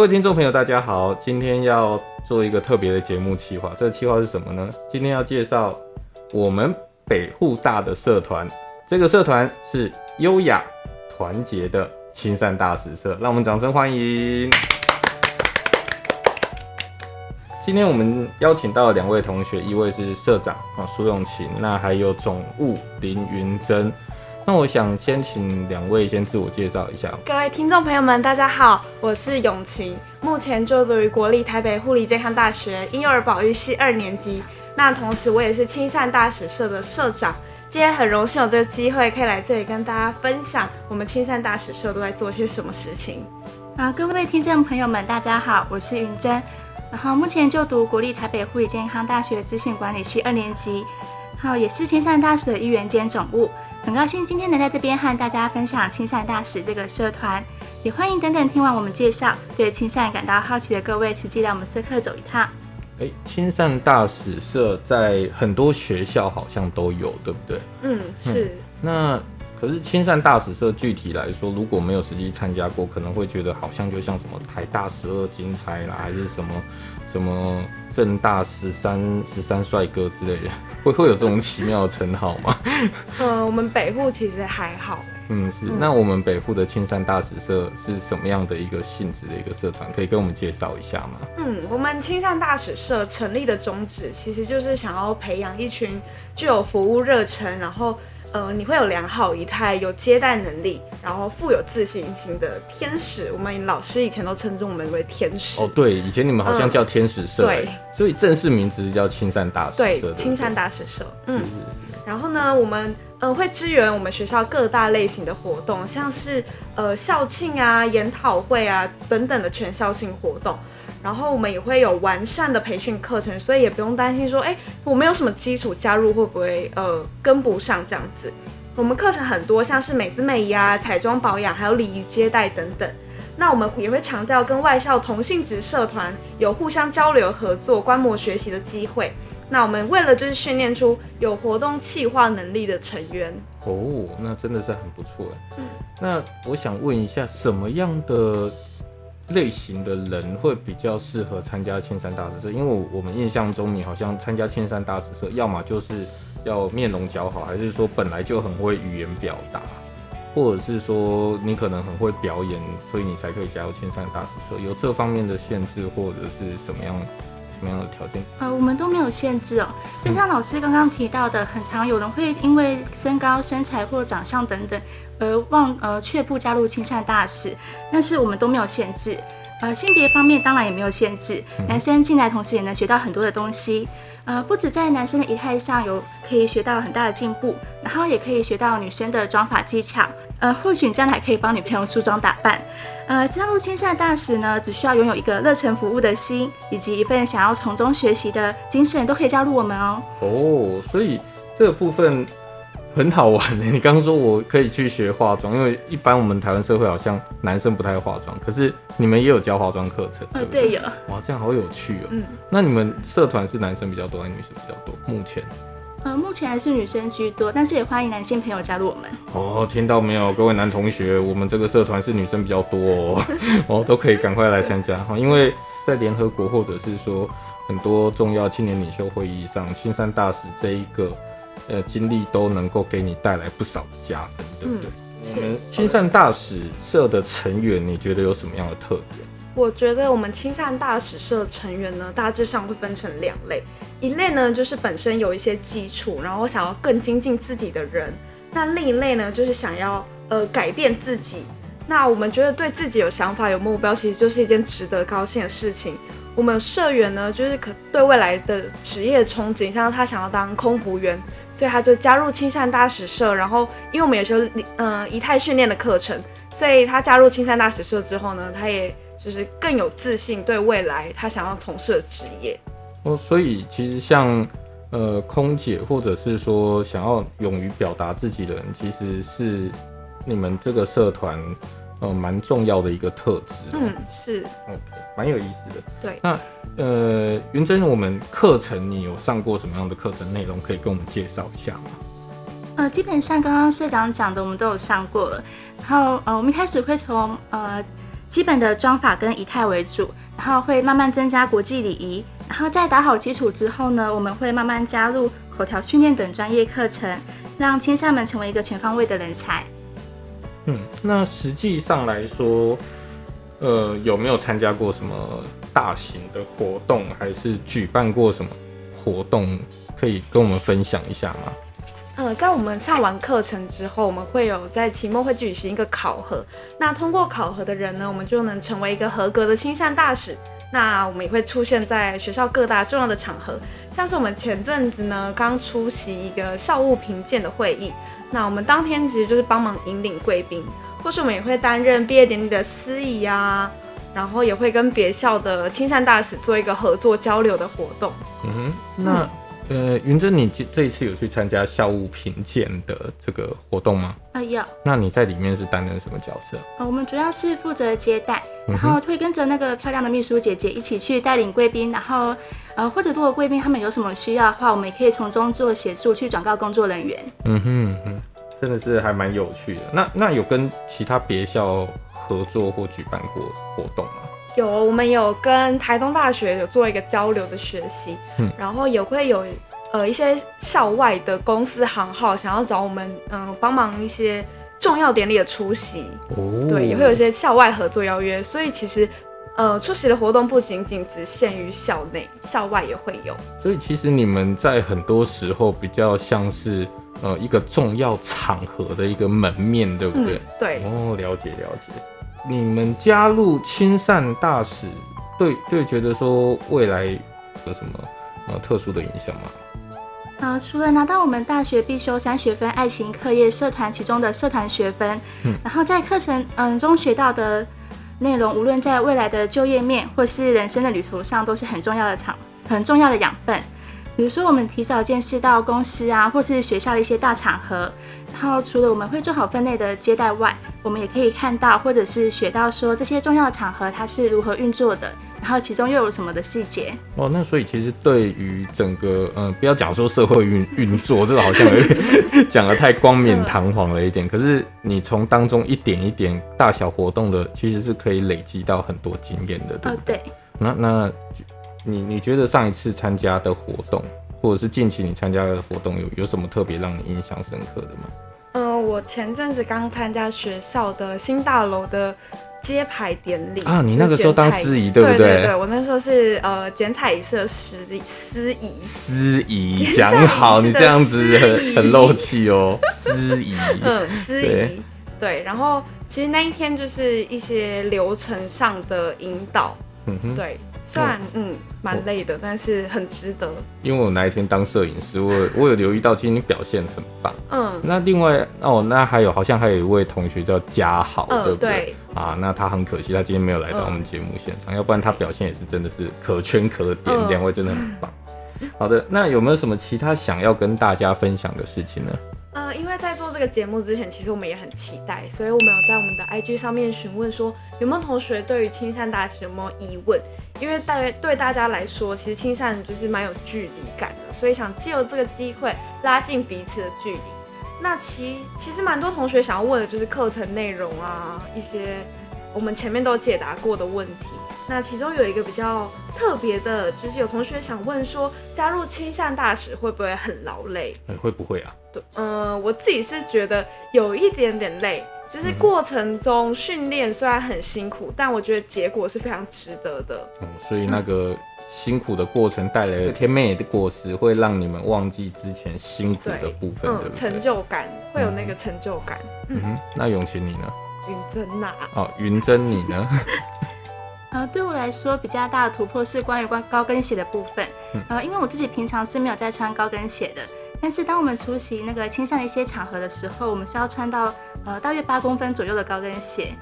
各位听众朋友，大家好，今天要做一个特别的节目企划，这个企划是什么呢？今天要介绍我们北护大的社团，这个社团是优雅团结的青山大使社，让我们掌声欢迎。今天我们邀请到两位同学，一位是社长啊苏永琴，那还有总务林云珍。那我想先请两位先自我介绍一下。各位听众朋友们，大家好，我是永晴，目前就读于国立台北护理健康大学婴幼儿保育系二年级。那同时我也是青善大使社的社长。今天很荣幸有这个机会可以来这里跟大家分享我们青善大使社都在做些什么事情。啊，各位听众朋友们，大家好，我是云珍。然后目前就读国立台北护理健康大学资讯管理系二年级，好，也是青善大使的一员兼总务。很高兴今天能在这边和大家分享青善大使这个社团，也欢迎等等听完我们介绍，对青善感到好奇的各位，实际来我们社课走一趟。哎，青善大使社在很多学校好像都有，对不对？嗯，是。那可是青善大使社具体来说，如果没有实际参加过，可能会觉得好像就像什么台大十二金钗啦，还是什么什么正大十三十三帅哥之类的，会会有这种奇妙的称号吗？呃，我们北户其实还好。嗯，是。那我们北户的青山大使社是什么样的一个性质的一个社团？可以跟我们介绍一下吗？嗯，我们青山大使社成立的宗旨其实就是想要培养一群具有服务热忱，然后。呃，你会有良好仪态，有接待能力，然后富有自信心的天使。我们老师以前都称之我们为天使。哦，对，以前你们好像叫天使社。对，所以正式名字叫青山大使社。对，青山大使社。嗯，是是是。然后呢，我们呃会支援我们学校各大类型的活动，像是呃校庆啊、研讨会啊等等的全校性活动。然后我们也会有完善的培训课程，所以也不用担心说，哎，我没有什么基础加入会不会呃跟不上这样子。我们课程很多，像是美姿美仪啊、彩妆保养，还有礼仪接待等等。那我们也会强调跟外校同性质社团有互相交流合作、观摩学习的机会。那我们为了就是训练出有活动企划能力的成员。哦，那真的是很不错哎。嗯，那我想问一下，什么样的？类型的人会比较适合参加千山大师社，因为我们印象中你好像参加千山大师社，要么就是要面容姣好，还是说本来就很会语言表达，或者是说你可能很会表演，所以你才可以加入千山大师社，有这方面的限制或者是什么样？什么样的条件？呃，我们都没有限制哦。就像老师刚刚提到的，很常有人会因为身高、身材或长相等等而忘呃却步加入亲善大使，但是我们都没有限制。呃，性别方面当然也没有限制，男生进来同时也能学到很多的东西。呃，不止在男生的仪态上有可以学到很大的进步，然后也可以学到女生的妆发技巧。呃，或许将来可以帮女朋友梳妆打扮。呃，加入青善大使呢，只需要拥有一个热忱服务的心，以及一份想要从中学习的精神，都可以加入我们哦。哦，所以这个部分很好玩呢。你刚刚说我可以去学化妆，因为一般我们台湾社会好像男生不太化妆，可是你们也有教化妆课程，对不对？有。哇，这样好有趣哦。嗯。那你们社团是男生比较多还是女生比较多？目前？呃，目前还是女生居多，但是也欢迎男性朋友加入我们。哦，听到没有，各位男同学，我们这个社团是女生比较多哦，哦，都可以赶快来参加哈，因为在联合国或者是说很多重要青年领袖会议上，青山大使这一个呃经历都能够给你带来不少的加分，对不对？我们青善大使社的成员，你觉得有什么样的特点？我觉得我们青善大使社成员呢，大致上会分成两类，一类呢就是本身有一些基础，然后想要更精进自己的人；那另一类呢就是想要呃改变自己。那我们觉得对自己有想法、有目标，其实就是一件值得高兴的事情。我们社员呢，就是可对未来的职业憧憬，像他想要当空服员，所以他就加入青山大使社。然后因为我们有时候嗯仪态训练的课程，所以他加入青山大使社之后呢，他也。就是更有自信，对未来他想要从事的职业哦。所以其实像呃空姐，或者是说想要勇于表达自己的人，其实是你们这个社团呃蛮重要的一个特质。嗯，是 OK，蛮有意思的。对，那呃云珍，我们课程你有上过什么样的课程内容？可以跟我们介绍一下吗？呃，基本上刚刚社长讲的我们都有上过了。然后呃，我们一开始会从呃。基本的妆法跟仪态为主，然后会慢慢增加国际礼仪，然后在打好基础之后呢，我们会慢慢加入口条训练等专业课程，让青善们成为一个全方位的人才。嗯，那实际上来说，呃，有没有参加过什么大型的活动，还是举办过什么活动，可以跟我们分享一下吗？呃，在我们上完课程之后，我们会有在期末会举行一个考核。那通过考核的人呢，我们就能成为一个合格的亲善大使。那我们也会出现在学校各大重要的场合，像是我们前阵子呢刚出席一个校务评鉴的会议。那我们当天其实就是帮忙引领贵宾，或是我们也会担任毕业典礼的司仪啊，然后也会跟别校的青山大使做一个合作交流的活动。嗯哼，那。呃，云珍，你这这一次有去参加校务评鉴的这个活动吗？啊，有。那你在里面是担任什么角色？呃，我们主要是负责接待，然后会跟着那个漂亮的秘书姐姐一起去带领贵宾，然后呃，或者如果贵宾他们有什么需要的话，我们也可以从中做协助，去转告工作人员。嗯哼哼，真的是还蛮有趣的。那那有跟其他别校合作或举办过活动吗？有，我们有跟台东大学有做一个交流的学习，嗯，然后也会有呃一些校外的公司行号想要找我们，嗯，帮忙一些重要典礼的出席，哦，对，也会有一些校外合作邀约，所以其实呃出席的活动不仅仅只限于校内，校外也会有。所以其实你们在很多时候比较像是呃一个重要场合的一个门面，对不对？对，哦，了解了解。你们加入亲善大使，对对，觉得说未来有什么呃特殊的影响吗？呃，除了拿到我们大学必修三学分爱情课业社团其中的社团学分，嗯，然后在课程嗯中学到的内容，无论在未来的就业面或是人生的旅途上，都是很重要的场很重要的养分。比如说，我们提早见识到公司啊，或是学校的一些大场合，然后除了我们会做好分内的接待外，我们也可以看到或者是学到说这些重要的场合它是如何运作的，然后其中又有什么的细节。哦，那所以其实对于整个，嗯，不要讲说社会运运作，这个好像有点讲的太光冕堂皇了一点。可是你从当中一点一点大小活动的，其实是可以累积到很多经验的，对不对？那那。你你觉得上一次参加的活动，或者是近期你参加的活动，有有什么特别让你印象深刻的吗？嗯，我前阵子刚参加学校的新大楼的揭牌典礼啊，你那个时候当司仪对不对？对对，我那时候是呃剪彩仪社司司仪。司仪讲好，你这样子很很漏气哦，司仪。嗯，司仪对，然后其实那一天就是一些流程上的引导，嗯哼，对。虽然嗯蛮累的，但是很值得。因为我那一天当摄影师，我我有留意到，其实你表现很棒。嗯，那另外哦，那还有好像还有一位同学叫嘉豪，对不对？啊，那他很可惜，他今天没有来到我们节目现场，要不然他表现也是真的是可圈可点。两位真的很棒。好的，那有没有什么其他想要跟大家分享的事情呢？呃，因为在做这个节目之前，其实我们也很期待，所以我们有在我们的 IG 上面询问说，有没有同学对于青山大学有没有疑问？因为大约对大家来说，其实青善就是蛮有距离感的，所以想借由这个机会拉近彼此的距离。那其其实蛮多同学想要问的就是课程内容啊，一些我们前面都解答过的问题。那其中有一个比较特别的，就是有同学想问说，加入青善大使会不会很劳累？会不会啊？对，嗯，我自己是觉得有一点点累，就是过程中训练虽然很辛苦，但我觉得结果是非常值得的。嗯，所以那个辛苦的过程带来的甜美的果实，会让你们忘记之前辛苦的部分，嗯，成就感会有那个成就感。嗯哼，那永琪你呢？云珍呐？哦，云珍你呢？呃，对我来说比较大的突破是关于关高跟鞋的部分。呃，因为我自己平常是没有在穿高跟鞋的，但是当我们出席那个青山的一些场合的时候，我们是要穿到呃大约八公分左右的高跟鞋。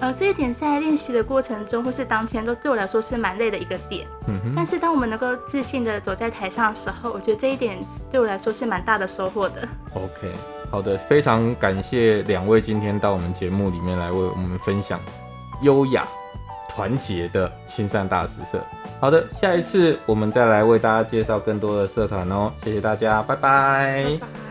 呃，这一点在练习的过程中或是当天都对我来说是蛮累的一个点。嗯哼。但是当我们能够自信的走在台上的时候，我觉得这一点对我来说是蛮大的收获的。OK，好的，非常感谢两位今天到我们节目里面来为我们分享优雅。团结的青山大师社，好的，下一次我们再来为大家介绍更多的社团哦，谢谢大家，拜拜。